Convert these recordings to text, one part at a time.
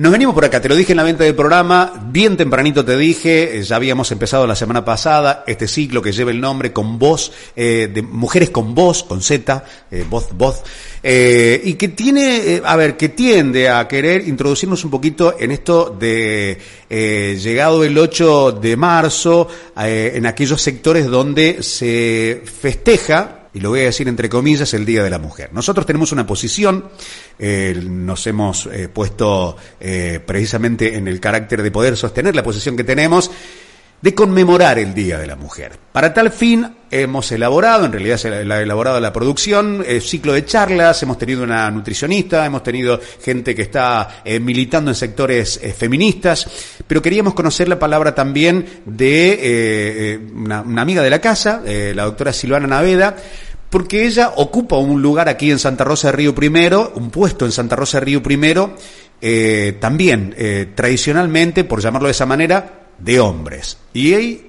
Nos venimos por acá, te lo dije en la venta del programa, bien tempranito te dije, eh, ya habíamos empezado la semana pasada este ciclo que lleva el nombre con voz, eh, de mujeres con voz, con Z, eh, voz, voz, eh, y que tiene, eh, a ver, que tiende a querer introducirnos un poquito en esto de llegado el 8 de marzo, en aquellos sectores donde se festeja y lo voy a decir entre comillas, el Día de la Mujer. Nosotros tenemos una posición, eh, nos hemos eh, puesto eh, precisamente en el carácter de poder sostener la posición que tenemos, de conmemorar el Día de la Mujer. Para tal fin hemos elaborado, en realidad se ha elaborado la producción, eh, ciclo de charlas, hemos tenido una nutricionista, hemos tenido gente que está militando en sectores feministas, pero queríamos conocer la palabra también de una, una amiga de la casa, la doctora Silvana Naveda, porque ella ocupa un lugar aquí en Santa Rosa de Río Primero, un puesto en Santa Rosa de Río Primero, eh, también eh, tradicionalmente, por llamarlo de esa manera, de hombres. Y ahí,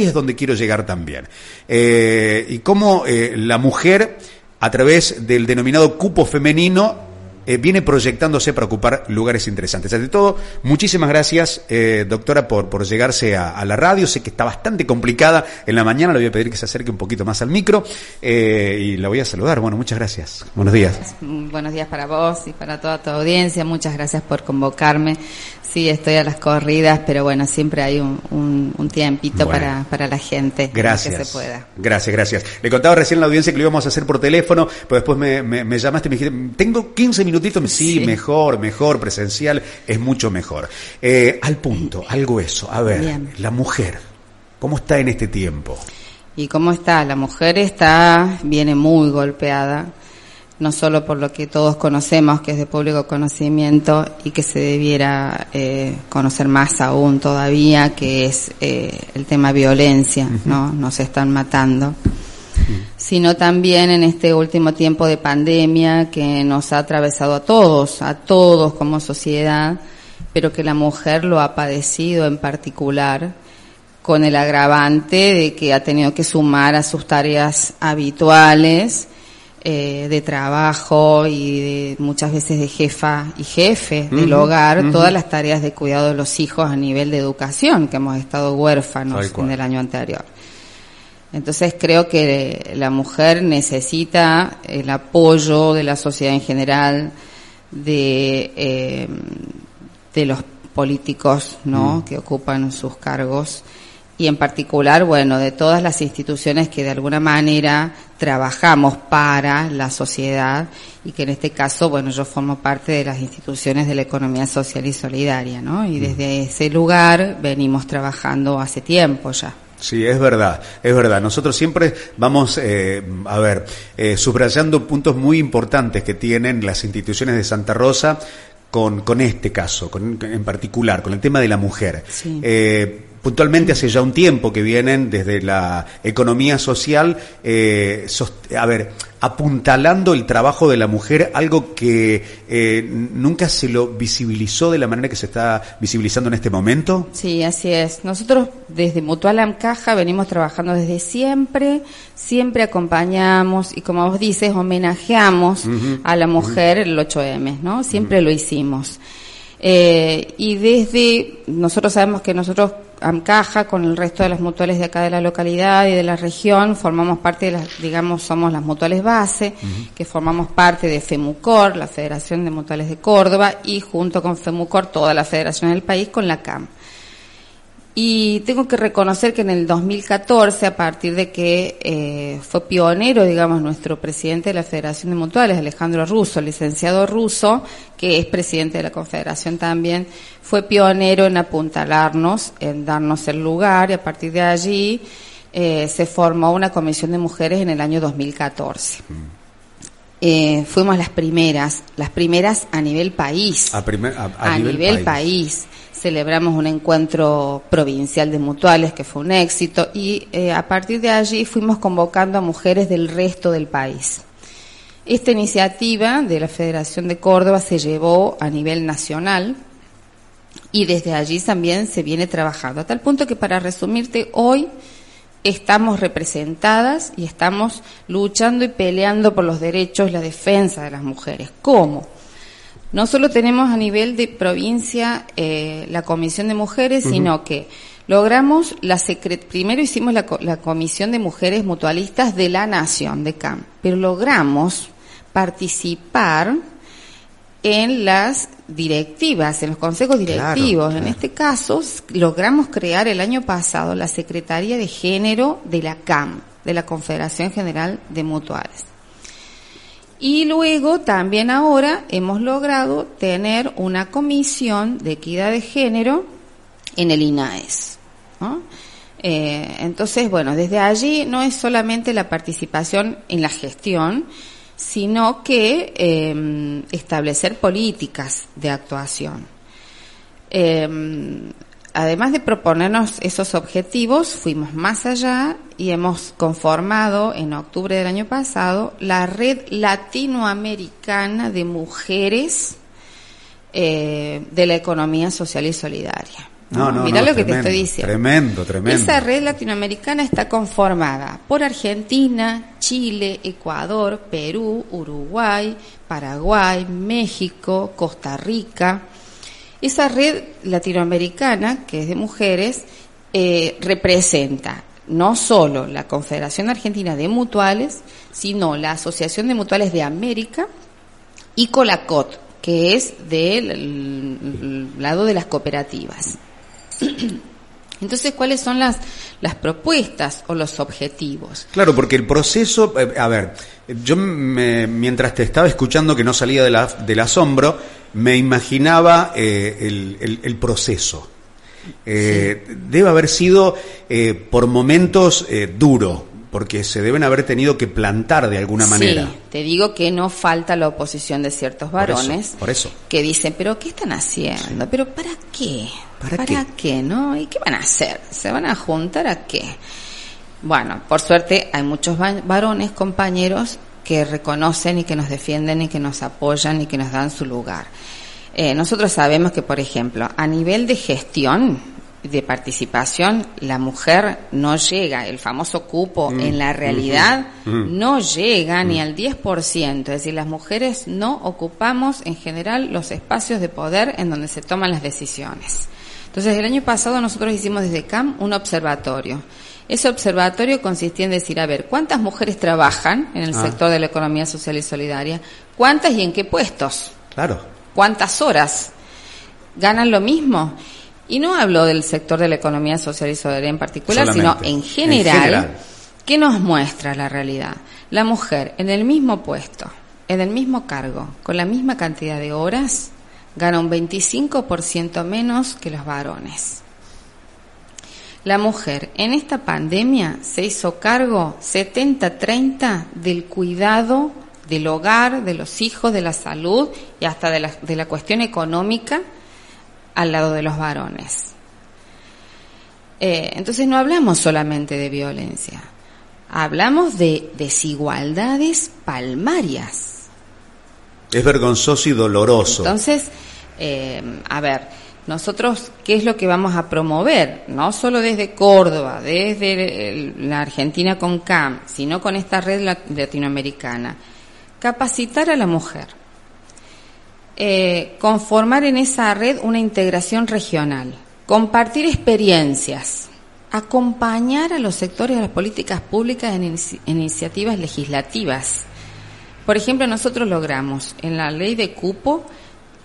es donde quiero llegar también. Eh, y cómo la mujer, a través del denominado cupo femenino, eh, viene proyectándose para ocupar lugares interesantes. Ante todo, muchísimas gracias, eh, doctora, por, por llegarse a, a la radio. Sé que está bastante complicada en la mañana, le voy a pedir que se acerque un poquito más al micro eh, y la voy a saludar. Bueno, muchas gracias. Buenos días. Buenos días para vos y para toda tu audiencia. Muchas gracias por convocarme. Sí, estoy a las corridas, pero bueno, siempre hay un, un- un tiempito Bueno. para, para la gente. Gracias. Que se pueda. Gracias, gracias. Le contaba recién a la audiencia que lo íbamos a hacer por teléfono, pero después me, me- me llamaste y me dijiste, tengo 15 minutitos. Sí, Sí. mejor, mejor, presencial, es mucho mejor. Eh, al punto, algo eso. A ver, Bien. la mujer, ¿cómo está en este tiempo? ¿Y cómo está? La mujer está, viene muy golpeada, no solo por lo que todos conocemos, que es de público conocimiento y que se debiera eh, conocer más aún todavía, que es eh, el tema violencia, ¿no? Nos están matando. sino también en este último tiempo de pandemia que nos ha atravesado a todos, a todos como sociedad, pero que la mujer lo ha padecido en particular con el agravante de que ha tenido que sumar a sus tareas habituales eh, de trabajo y de, muchas veces de jefa y jefe del hogar, todas las tareas de cuidado de los hijos a nivel de educación, que hemos estado huérfanos en el año anterior. Entonces creo que la mujer necesita el apoyo de la sociedad en general, de, eh, de los políticos ¿no? que ocupan sus cargos y en particular, bueno, de todas las instituciones que de alguna manera trabajamos para la sociedad y que en este caso, bueno, yo formo parte de las instituciones de la economía social y solidaria, ¿no? Y desde ese lugar venimos trabajando hace tiempo ya. Sí, es verdad, es verdad. Nosotros siempre vamos, eh, a ver, eh, subrayando puntos muy importantes que tienen las instituciones de Santa Rosa con, con este caso, con, en particular, con el tema de la mujer. Sí. Eh, puntualmente hace ya un tiempo que vienen desde la economía social, eh, a ver, apuntalando el trabajo de la mujer, algo que eh, nunca se lo visibilizó de la manera que se está visibilizando en este momento. Sí, así es. Nosotros desde Mutual Amcaja venimos trabajando desde siempre, siempre acompañamos y como vos dices, homenajeamos a la mujer el 8M, ¿no? Siempre lo hicimos. Eh, y desde, nosotros sabemos que nosotros, AMCAJA, con el resto de las mutuales de acá de la localidad y de la región, formamos parte de las, digamos, somos las mutuales base, que formamos parte de FEMUCOR, la Federación de Mutuales de Córdoba, y junto con FEMUCOR, toda la federación del país, con la CAM. Y tengo que reconocer que en el 2014, a partir de que eh, fue pionero, digamos, nuestro presidente de la Federación de Mutuales, Alejandro Russo, licenciado Russo, que es presidente de la Confederación también, fue pionero en apuntalarnos, en darnos el lugar, y a partir de allí eh, se formó una comisión de mujeres en el año 2014. Eh, fuimos las primeras, las primeras a nivel país A, primer- a- a a, nivel nivel, país. país. Celebramos un encuentro provincial de mutuales que fue un éxito y eh, a partir de allí fuimos convocando a mujeres del resto del país. Esta iniciativa de la Federación de Córdoba se llevó a nivel nacional y desde allí también se viene trabajando. A tal punto que para resumirte, hoy estamos representadas y estamos luchando y peleando por los derechos, la defensa de las mujeres. ¿Cómo? No solo tenemos a nivel de provincia eh, la comisión de mujeres, sino que logramos la secret primero hicimos la, la comisión de mujeres mutualistas de la nación de CAM, pero logramos participar en las directivas, en los consejos directivos. En este caso, logramos crear el año pasado la Secretaría de Género de la CAM, de la Confederación General de Mutuales. Y luego también ahora hemos logrado tener una comisión de equidad de género en el INAES. Eh, entonces, bueno, desde allí no es solamente la participación en la gestión, sino que em, establecer políticas de actuación. Em, además de proponernos esos objetivos, fuimos más allá y hemos conformado en octubre del año pasado la Red Latinoamericana de Mujeres eh, de la Economía Social y Solidaria. No, no, Mira lo que te estoy diciendo. Tremendo, tremendo. Esa red latinoamericana está conformada por Argentina, Chile, Ecuador, Perú, Uruguay, Paraguay, México, Costa Rica. Esa red latinoamericana, que es de mujeres, eh, representa no solo la Confederación Argentina de Mutuales, sino la Asociación de Mutuales de América y Colacot, que es del lado de las cooperativas. Entonces, ¿cuáles son las, las propuestas o los objetivos? Claro, porque el proceso, eh, a ver, yo mientras te estaba escuchando que no salía de la, del asombro, me imaginaba eh, el, el, proceso. Eh, debe haber sido por momentos duro, porque se deben haber tenido que plantar de alguna manera. Sí, te digo que no falta la oposición de ciertos varones por eso, que dicen, pero ¿qué están haciendo? ¿Pero para qué? ¿Para, qué? ¿No? ¿Y qué van a hacer? ¿Se van a juntar a qué? Bueno, por suerte hay muchos varones, compañeros, que reconocen y que nos defienden y que nos apoyan y que nos dan su lugar. Eh, nosotros sabemos que, por ejemplo, a nivel de gestión, de participación, la mujer no llega, el famoso cupo mm, en la realidad mm, mm. no llega ni al 10%, es decir, las mujeres no ocupamos en general los espacios de poder en donde se toman las decisiones. Entonces, el año pasado nosotros hicimos desde CAM un observatorio. Ese observatorio consistía en decir, a ver, ¿cuántas mujeres trabajan en el ah. sector de la economía social y solidaria? ¿Cuántas y en qué puestos? Claro. ¿Cuántas horas? ¿Ganan lo mismo? Y no hablo del sector de la economía social y solidaria en particular, sino en general, ¿qué nos muestra la realidad? La mujer en el mismo puesto, en el mismo cargo, con la misma cantidad de horas, gana un 25% menos que los varones. La mujer en esta pandemia se hizo cargo 70-30 del cuidado del hogar, de los hijos, de la salud y hasta de la, de la cuestión económica al lado de los varones. Eh, entonces no hablamos solamente de violencia, hablamos de desigualdades palmarias. Es vergonzoso y doloroso. Entonces, eh, a ver, nosotros, ¿qué es lo que vamos a promover? No solo desde Córdoba, desde la Argentina con CAM, sino con esta red latinoamericana. Capacitar a la mujer eh, conformar en esa red una integración regional, compartir experiencias, acompañar a los sectores de las políticas públicas en, iniciativas legislativas. Por ejemplo, nosotros logramos en la ley de cupo,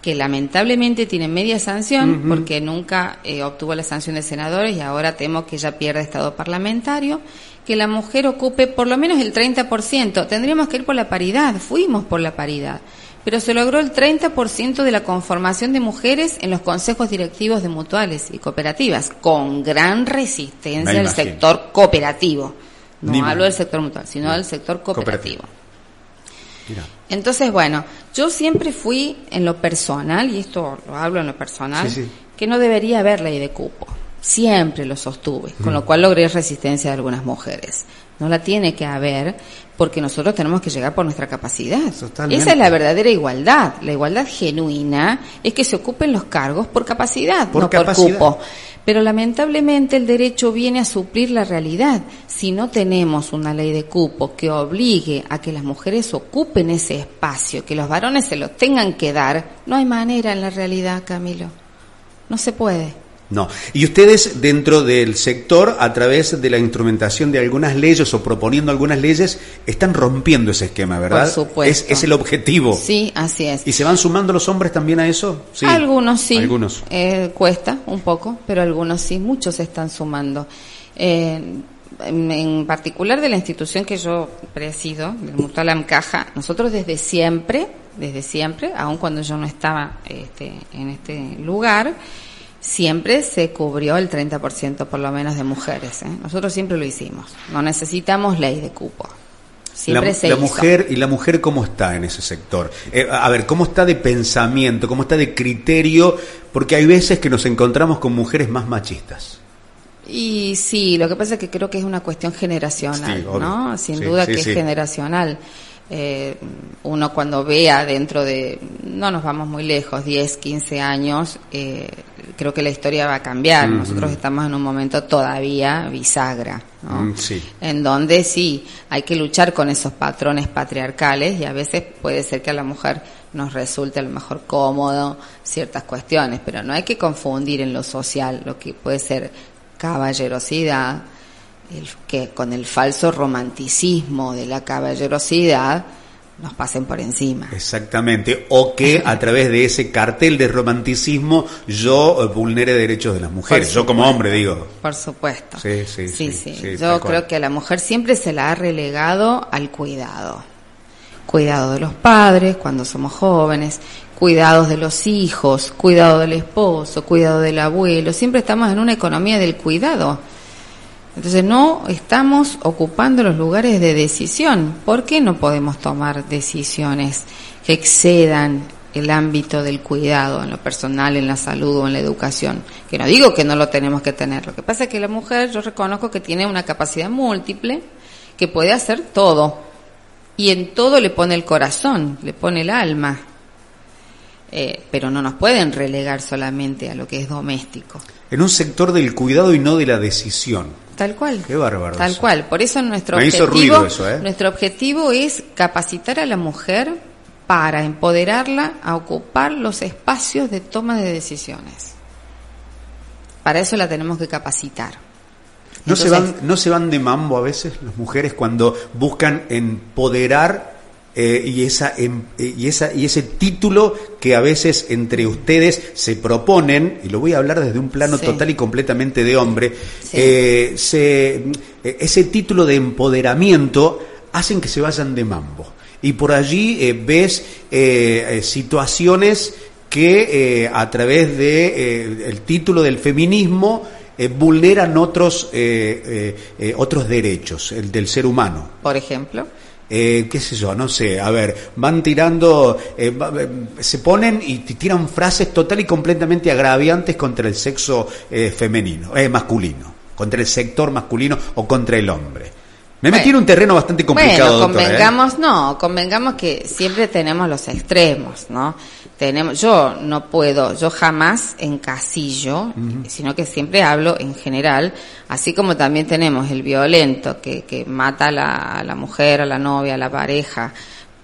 que lamentablemente tiene media sanción, porque nunca eh, obtuvo la sanción de senadores y ahora temo que ya pierde estado parlamentario, que la mujer ocupe por lo menos el 30%. Tendríamos que ir por la paridad, fuimos por la paridad pero se logró el 30% de la conformación de mujeres en los consejos directivos de mutuales y cooperativas, con gran resistencia del sector cooperativo. No hablo del sector mutual, sino del sector cooperativo. Entonces, bueno, yo siempre fui en lo personal, y esto lo hablo en lo personal, que no debería haber ley de cupo. Siempre lo sostuve, con lo cual logré resistencia de algunas mujeres. no la tiene que haber, porque nosotros tenemos que llegar por nuestra capacidad. Esa es la verdadera igualdad. La igualdad genuina es que se ocupen los cargos por capacidad, no por cupo. Pero lamentablemente el derecho viene a suplir la realidad. Si no tenemos una ley de cupo que obligue a que las mujeres ocupen ese espacio, que los varones se lo tengan que dar, no hay manera en la realidad, Camilo. No se puede. No. Y ustedes dentro del sector, a través de la instrumentación de algunas leyes o proponiendo algunas leyes, están rompiendo ese esquema, ¿verdad? Por supuesto. Es, el objetivo. Sí, así es. ¿Y se van sumando los hombres también a eso? Sí. Algunos sí. Algunos. Eh, cuesta un poco, pero algunos sí, muchos se están sumando. Eh, en, particular de la institución que yo presido, del Mutual Amcaja, nosotros desde siempre, desde siempre, aun cuando yo no estaba este, en este lugar, siempre se cubrió el 30% por lo menos de mujeres. ¿eh? Nosotros siempre lo hicimos. No necesitamos ley de cupo. Siempre la, se la mujer y la mujer cómo está en ese sector. Eh, a ver, cómo está de pensamiento, cómo está de criterio, porque hay veces que nos encontramos con mujeres más machistas. Y sí, lo que pasa es que creo que es una cuestión generacional, ¿no? Sin duda que es generacional. Eh, uno cuando vea dentro de, no nos vamos muy lejos, 10, 15 años, eh, creo que la historia va a cambiar. Nosotros estamos en un momento todavía bisagra, ¿no? Mm, en donde sí, hay que luchar con esos patrones patriarcales y a veces puede ser que a la mujer nos resulte a lo mejor cómodo ciertas cuestiones, pero no hay que confundir en lo social lo que puede ser caballerosidad, el, que con el falso romanticismo de la caballerosidad nos pasen por encima. Exactamente, o que a través de ese cartel de romanticismo yo eh, vulnere derechos de las mujeres, yo como hombre digo. Por supuesto. Sí, sí, sí. sí, yo creo que a la mujer siempre se la ha relegado al cuidado. Cuidado de los padres cuando somos jóvenes, cuidados de los hijos, cuidado del esposo, cuidado del abuelo, siempre estamos en una economía del cuidado entonces no estamos ocupando los lugares de decisión. ¿Por qué no podemos tomar decisiones que excedan el ámbito del cuidado en lo personal, en la salud o en la educación? Que no digo que no lo tenemos que tener. Lo que pasa es que la mujer yo reconozco que tiene una capacidad múltiple, que puede hacer todo. Y en todo le pone el corazón, le pone el alma. Eh, pero no nos pueden relegar solamente a lo que es doméstico. En un sector del cuidado y no de la decisión. Tal cual. Qué bárbaro. Tal cual. Por eso nuestro objetivo, ¿eh? nuestro objetivo es capacitar a la mujer para empoderarla a ocupar los espacios de toma de decisiones. Para eso la tenemos que capacitar. ¿No, se van, ¿No se van de mambo a veces las mujeres cuando buscan empoderar eh, y, esa, em, eh, y, esa, y ese título que a veces entre ustedes se proponen, y lo voy a hablar desde un plano total y completamente de hombre, eh, ese título de empoderamiento hacen que se vayan de mambo. Y por allí ves situaciones que a través de el título del feminismo vulneran otros otros derechos, el del ser humano. Por ejemplo eh, qué sé yo, no sé, a ver, van tirando, eh, eh, se ponen y tiran frases total y completamente agraviantes contra el sexo eh, femenino, eh, masculino, contra el sector masculino o contra el hombre. Me metí en un terreno bastante complicado. Bueno, convengamos, no, convengamos que siempre tenemos los extremos, ¿no? tenemos, yo no puedo, yo jamás encasillo, sino que siempre hablo en general, así como también tenemos el violento que, que mata a la, a la mujer, a la novia, a la pareja,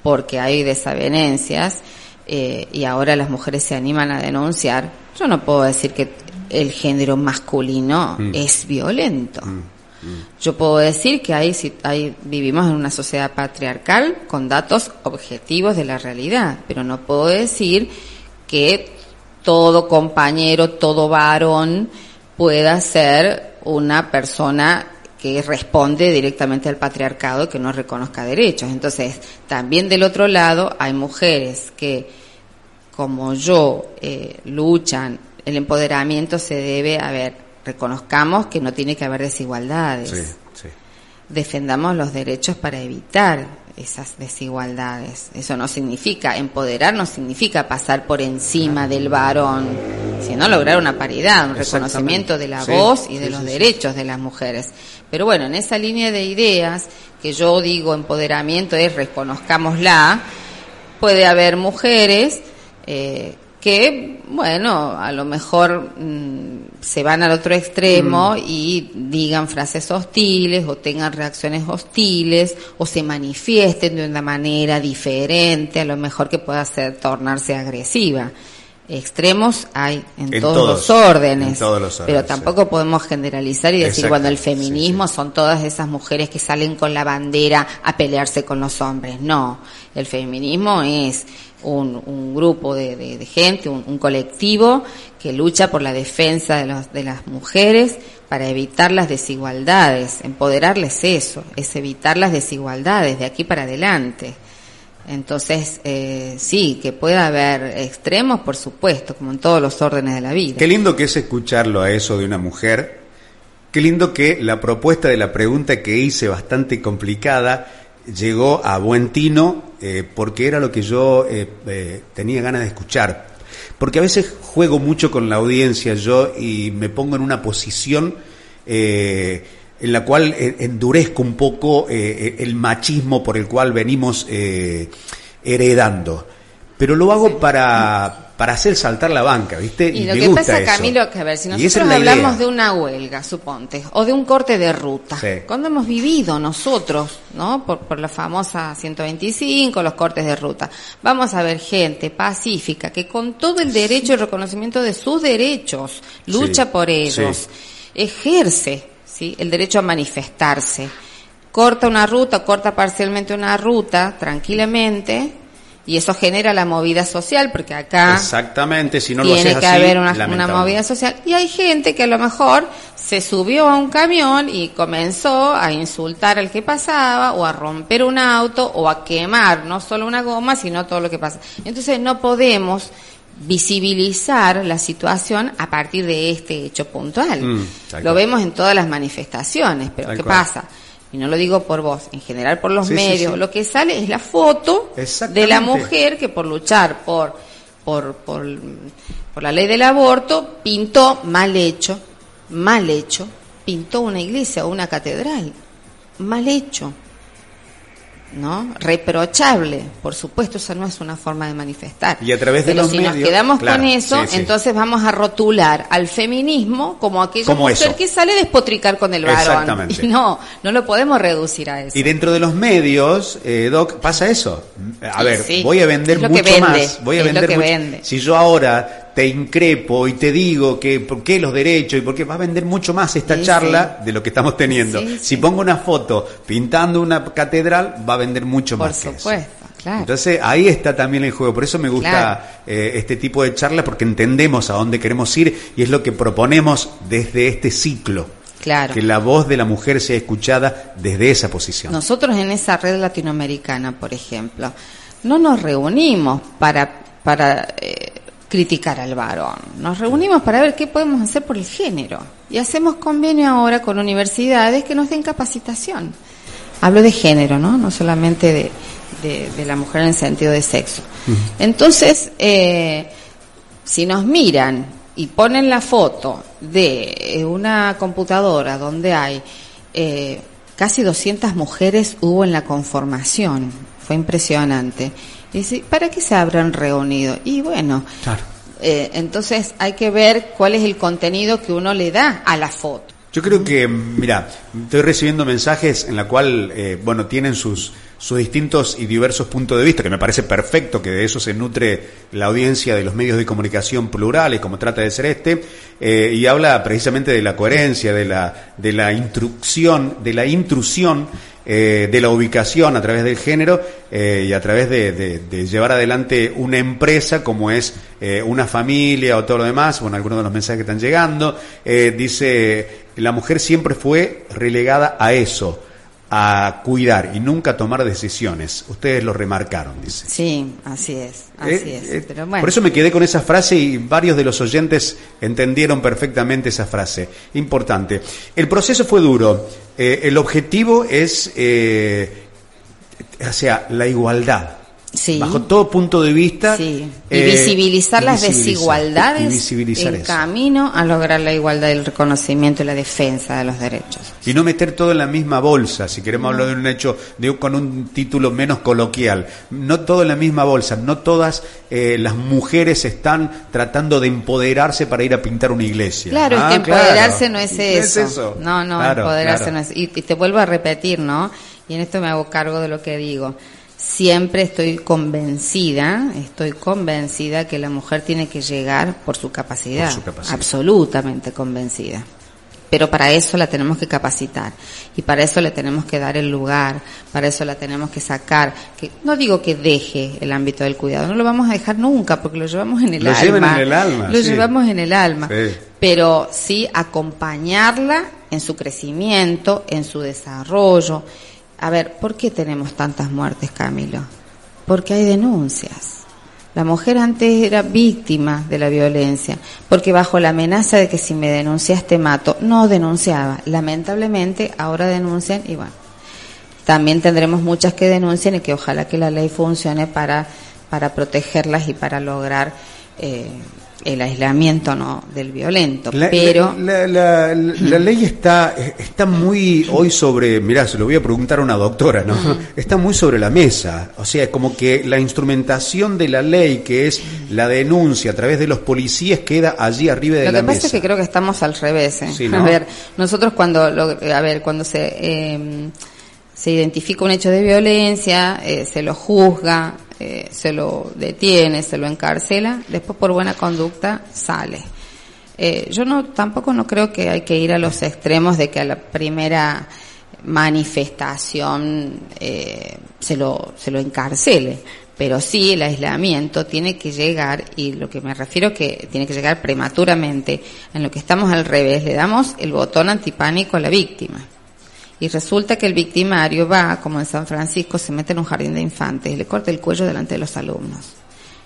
porque hay desavenencias, eh, y ahora las mujeres se animan a denunciar, yo no puedo decir que el género masculino mm. es violento. Mm. Yo puedo decir que hay, hay, vivimos en una sociedad patriarcal con datos objetivos de la realidad, pero no puedo decir que todo compañero, todo varón pueda ser una persona que responde directamente al patriarcado y que no reconozca derechos. Entonces, también del otro lado hay mujeres que, como yo, eh, luchan, el empoderamiento se debe a ver reconozcamos que no tiene que haber desigualdades. Defendamos los derechos para evitar esas desigualdades. Eso no significa, empoderar no significa pasar por encima del varón sino lograr una paridad, un reconocimiento de la voz y de los derechos de las mujeres. Pero bueno, en esa línea de ideas que yo digo empoderamiento es reconozcámosla, puede haber mujeres eh, que, bueno, a lo mejor mm, se van al otro extremo mm. y digan frases hostiles o tengan reacciones hostiles o se manifiesten de una manera diferente, a lo mejor que pueda hacer tornarse agresiva. Extremos hay en, todos, los órdenes, pero tampoco podemos generalizar y decir, bueno, el feminismo son todas esas mujeres que salen con la bandera a pelearse con los hombres. No, el feminismo es un, grupo de, gente, un, colectivo que lucha por la defensa de, los, de las mujeres para evitar las desigualdades. Empoderarles eso, es evitar las desigualdades de aquí para adelante. Entonces, eh, sí, que pueda haber extremos, por supuesto, como en todos los órdenes de la vida. Qué lindo que es escucharlo a eso de una mujer. Qué lindo que la propuesta de la pregunta que hice, bastante complicada, llegó a buen tino eh, porque era lo que yo eh, eh, tenía ganas de escuchar. Porque a veces juego mucho con la audiencia yo y me pongo en una posición en la cual endurezco un poco el machismo por el cual venimos heredando. Pero lo hago para, para hacer saltar la banca, ¿viste? Y, lo que pasa, Camilo, que a ver, si nosotros hablamos de una huelga, suponte, o de un corte de ruta, cuando hemos vivido nosotros, ¿no? Por, por la famosa 125, los cortes de ruta, vamos a ver gente pacífica que con todo el derecho y reconocimiento de sus derechos lucha por ellos, ejerce, ¿sí? El derecho a manifestarse, corta una ruta, corta parcialmente una ruta, tranquilamente, y eso genera la movida social porque acá exactamente si no tiene lo que haber una, una, movida social. Y hay gente que a lo mejor se subió a un camión y comenzó a insultar al que pasaba o a romper un auto o a quemar no solo una goma sino todo lo que pasa. Entonces no podemos visibilizar la situación a partir de este hecho puntual. Mm, lo vemos en todas las manifestaciones pero qué pasa y no lo digo por vos, en general por los medios, lo que sale es la foto de la mujer que por luchar por, por, por, por la ley del aborto pintó mal hecho, mal hecho, pintó una iglesia o una catedral, mal hecho. ¿No? Reprochable, por supuesto, esa no es una forma de manifestar. Y a través de Pero los si nos quedamos con eso, entonces vamos a rotular al feminismo como aquella mujer que sale a despotricar con el varón. Y no, no lo podemos reducir a eso. Y dentro de los medios, eh, Doc, pasa eso. A ver, voy a vender mucho más. Voy a vender Si yo ahora te increpo y te digo que por qué los derechos y por qué va a vender mucho más esta charla de lo que estamos teniendo. si pongo una foto pintando una catedral, va a vender mucho más. Por supuesto. Claro. Entonces ahí está también el juego, por eso me gusta eh, este tipo de charlas porque entendemos a dónde queremos ir y es lo que proponemos desde este ciclo. Claro. Que la voz de la mujer sea escuchada desde esa posición. Nosotros en esa red latinoamericana, por ejemplo, no nos reunimos para, para eh, criticar al varón. Nos reunimos para ver qué podemos hacer por el género y hacemos convenio ahora con universidades que nos den capacitación. Hablo de género, ¿no? No solamente de, de, la mujer en el sentido de sexo. Entonces, eh, si nos miran y ponen la foto de una computadora donde hay eh, casi 200 mujeres hubo en la conformación, fue impresionante dice, ¿para qué se habrán reunido? Y bueno, eh, entonces hay que ver cuál es el contenido que uno le da a la foto. Yo creo que, mira, estoy recibiendo mensajes en la cual, eh, bueno, tienen sus, sus distintos y diversos puntos de vista, que me parece perfecto que de eso se nutre la audiencia de los medios de comunicación plurales, como trata de ser este, eh, y habla precisamente de la coherencia, de la, de la instrucción, de la intrusión eh, de la ubicación a través del género eh, y a través de, llevar adelante una empresa como es eh, una familia o todo lo demás, bueno, algunos de los mensajes que están llegando, dice, la mujer siempre fue relegada a eso, a cuidar y nunca tomar decisiones. Ustedes lo remarcaron, dice. Sí, así es. Así eh, es. Eh, por eso me quedé con esa frase y varios de los oyentes entendieron perfectamente esa frase. Importante. El proceso fue duro. Eh, el objetivo es, o sea, la igualdad. Bajo todo punto de vista. Y eh, visibilizar las desigualdades en camino a lograr la igualdad, el reconocimiento y la defensa de los derechos. Y no meter todo en la misma bolsa, si queremos hablar de un hecho de, con un título menos coloquial. No todo en la misma bolsa, no todas eh, las mujeres están tratando de empoderarse para ir a pintar una iglesia. Claro, es que ah, empoderarse no, es eso. No No, empoderarse no es. Y, y te vuelvo a repetir, ¿no? Y en esto me hago cargo de lo que digo siempre estoy convencida, estoy convencida que la mujer tiene que llegar por su capacidad, absolutamente convencida. Pero para eso la tenemos que capacitar y para eso le tenemos que dar el lugar, para eso la tenemos que sacar. Que, no digo que deje el ámbito del cuidado, no lo vamos a dejar nunca porque lo llevamos en el alma. en el alma. Lo llevamos en el alma. Pero sí acompañarla en su crecimiento, en su desarrollo, a ver, ¿por qué tenemos tantas muertes, Camilo? Porque hay denuncias. La mujer antes era víctima de la violencia, porque bajo la amenaza de que si me denuncias te mato, no denunciaba. Lamentablemente ahora denuncian y bueno, también tendremos muchas que denuncien y que ojalá que la ley funcione para, para protegerlas y para lograr eh, el aislamiento no del violento pero la, ley está está muy hoy sobre mirá se lo voy a preguntar a una doctora no está muy sobre la mesa o sea como que la instrumentación de la ley que es la denuncia a través de los policías queda allí arriba de la mesa lo que pasa es que creo que estamos al revés ¿eh? a ver nosotros cuando a ver cuando se eh, se identifica un hecho de violencia, eh, se lo juzga, eh, se lo detiene, se lo encarcela, después por buena conducta sale. Eh, yo no tampoco no creo que hay que ir a los extremos de que a la primera manifestación se lo se lo encarcele, pero sí el aislamiento tiene que llegar y lo que me refiero que tiene que llegar prematuramente. En lo que estamos al revés, le damos el botón antipánico a la víctima y resulta que el victimario va, como en San Francisco, se mete en un jardín de infantes y le corta el cuello delante de los alumnos.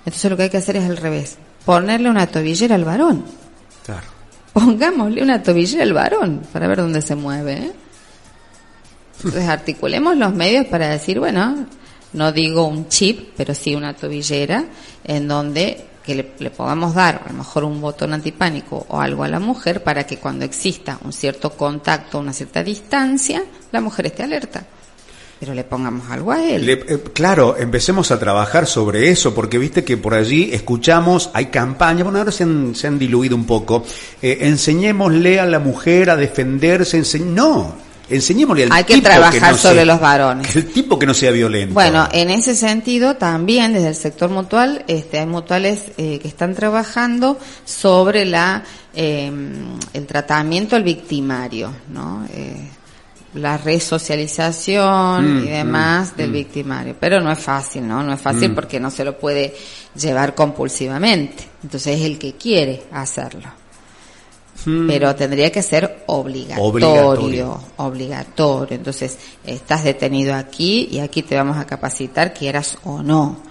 Entonces lo que hay que hacer es al revés, ponerle una tobillera al varón. Claro. Pongámosle una tobillera al varón para ver dónde se mueve. ¿eh? Entonces articulemos los medios para decir, bueno, no digo un chip, pero sí una tobillera en donde que le, podamos dar a lo mejor un botón antipánico o algo a la mujer para que cuando exista un cierto contacto, una cierta distancia, la mujer esté alerta. Pero le pongamos algo a él. Eh, claro, empecemos a trabajar sobre eso, porque viste que por allí escuchamos, hay campañas, bueno, ahora se han, se han diluido un poco, eh, enseñémosle a la mujer a defenderse, no, enseñémosle al Hay que trabajar sobre los varones. El tipo que no sea violento. Bueno, en ese sentido también desde el sector mutual, este, hay mutuales eh, que están trabajando sobre la eh, el tratamiento al victimario, ¿no? Eh, la resocialización mm, y demás mm, del mm. victimario. Pero no es fácil, ¿no? No es fácil porque no se lo puede llevar compulsivamente. Entonces es el que quiere hacerlo. Hmm. Pero tendría que ser obligatorio, obligatorio, Entonces, estás detenido aquí y aquí te vamos a capacitar, quieras o no.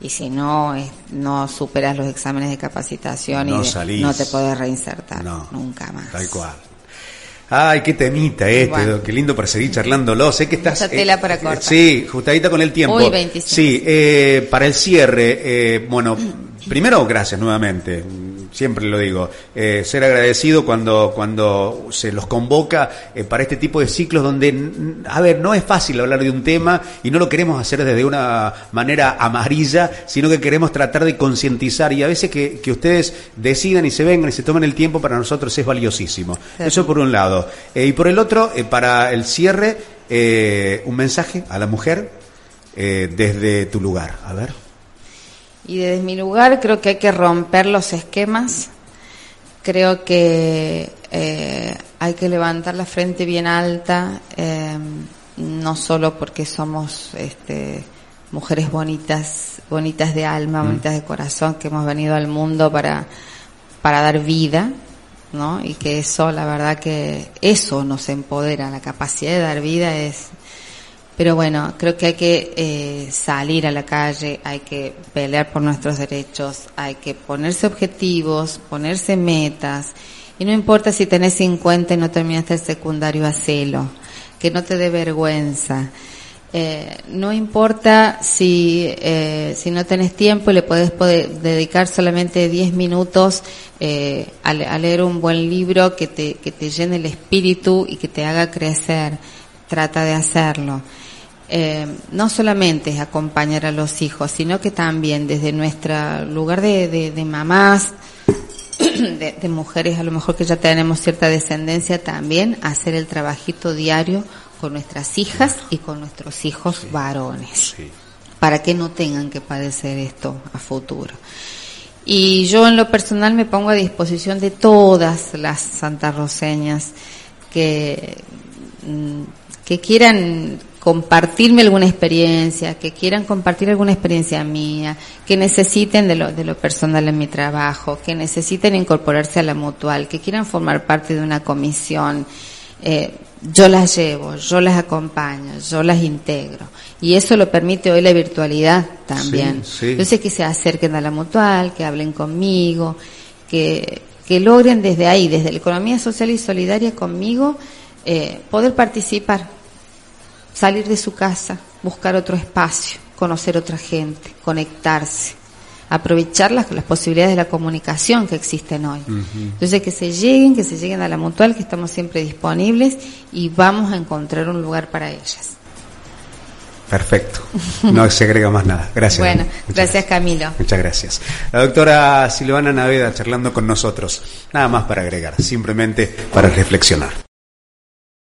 Y si no, no superas los exámenes de capacitación no y no te puedes reinsertar nunca más. Tal cual. Ay, qué temita este, qué lindo para seguir charlándolo. Sé que estás. tela para cortar. Sí, justadita con el tiempo. Sí, eh, para el cierre, eh, bueno, primero gracias nuevamente siempre lo digo, eh, ser agradecido cuando, cuando se los convoca eh, para este tipo de ciclos donde, a ver, no es fácil hablar de un tema y no lo queremos hacer desde una manera amarilla, sino que queremos tratar de concientizar y a veces que, que, ustedes decidan y se vengan y se tomen el tiempo para nosotros es valiosísimo. Eso por un lado. Eh, y por el otro, para el cierre, un mensaje a la mujer desde tu lugar. A ver. Y desde mi lugar creo que hay que romper los esquemas, creo que eh, hay que levantar la frente bien alta, eh, no solo porque somos este, mujeres bonitas, bonitas de alma, mm. bonitas de corazón, que hemos venido al mundo para, para dar vida, ¿no? Y que eso, la verdad que eso nos empodera, la capacidad de dar vida es pero bueno, creo que hay que eh, salir a la calle, hay que pelear por nuestros derechos, hay que ponerse objetivos, ponerse metas. Y no importa si tenés 50 y no terminaste el secundario, hacelo. Que no te dé vergüenza. Eh, no importa si, eh, si no tenés tiempo y le podés dedicar solamente 10 minutos eh, a, a, leer un buen libro que te, que te llene el espíritu y que te haga crecer. Trata de hacerlo. Eh, no solamente es acompañar a los hijos, sino que también desde nuestro lugar de, de, de mamás, de, de, mujeres a lo mejor que ya tenemos cierta descendencia, también hacer el trabajito diario con nuestras hijas y con nuestros hijos sí, varones, sí. para que no tengan que padecer esto a futuro. Y yo en lo personal me pongo a disposición de todas las santarroseñas que, mm, que quieran compartirme alguna experiencia, que quieran compartir alguna experiencia mía, que necesiten de lo, de lo personal en mi trabajo, que necesiten incorporarse a la mutual, que quieran formar parte de una comisión, eh, yo las llevo, yo las acompaño, yo las integro. Y eso lo permite hoy la virtualidad también. Sí, sí. Entonces que se acerquen a la mutual, que hablen conmigo, que, que logren desde ahí, desde la economía social y solidaria conmigo, eh, poder participar salir de su casa, buscar otro espacio, conocer otra gente, conectarse, aprovechar las, las posibilidades de la comunicación que existen hoy. Uh -huh. Entonces que se lleguen, que se lleguen a la mutual, que estamos siempre disponibles y vamos a encontrar un lugar para ellas. Perfecto. No se agrega más nada. Gracias. Bueno, gracias, gracias Camilo. Muchas gracias. La doctora Silvana Naveda charlando con nosotros. Nada más para agregar, simplemente para reflexionar.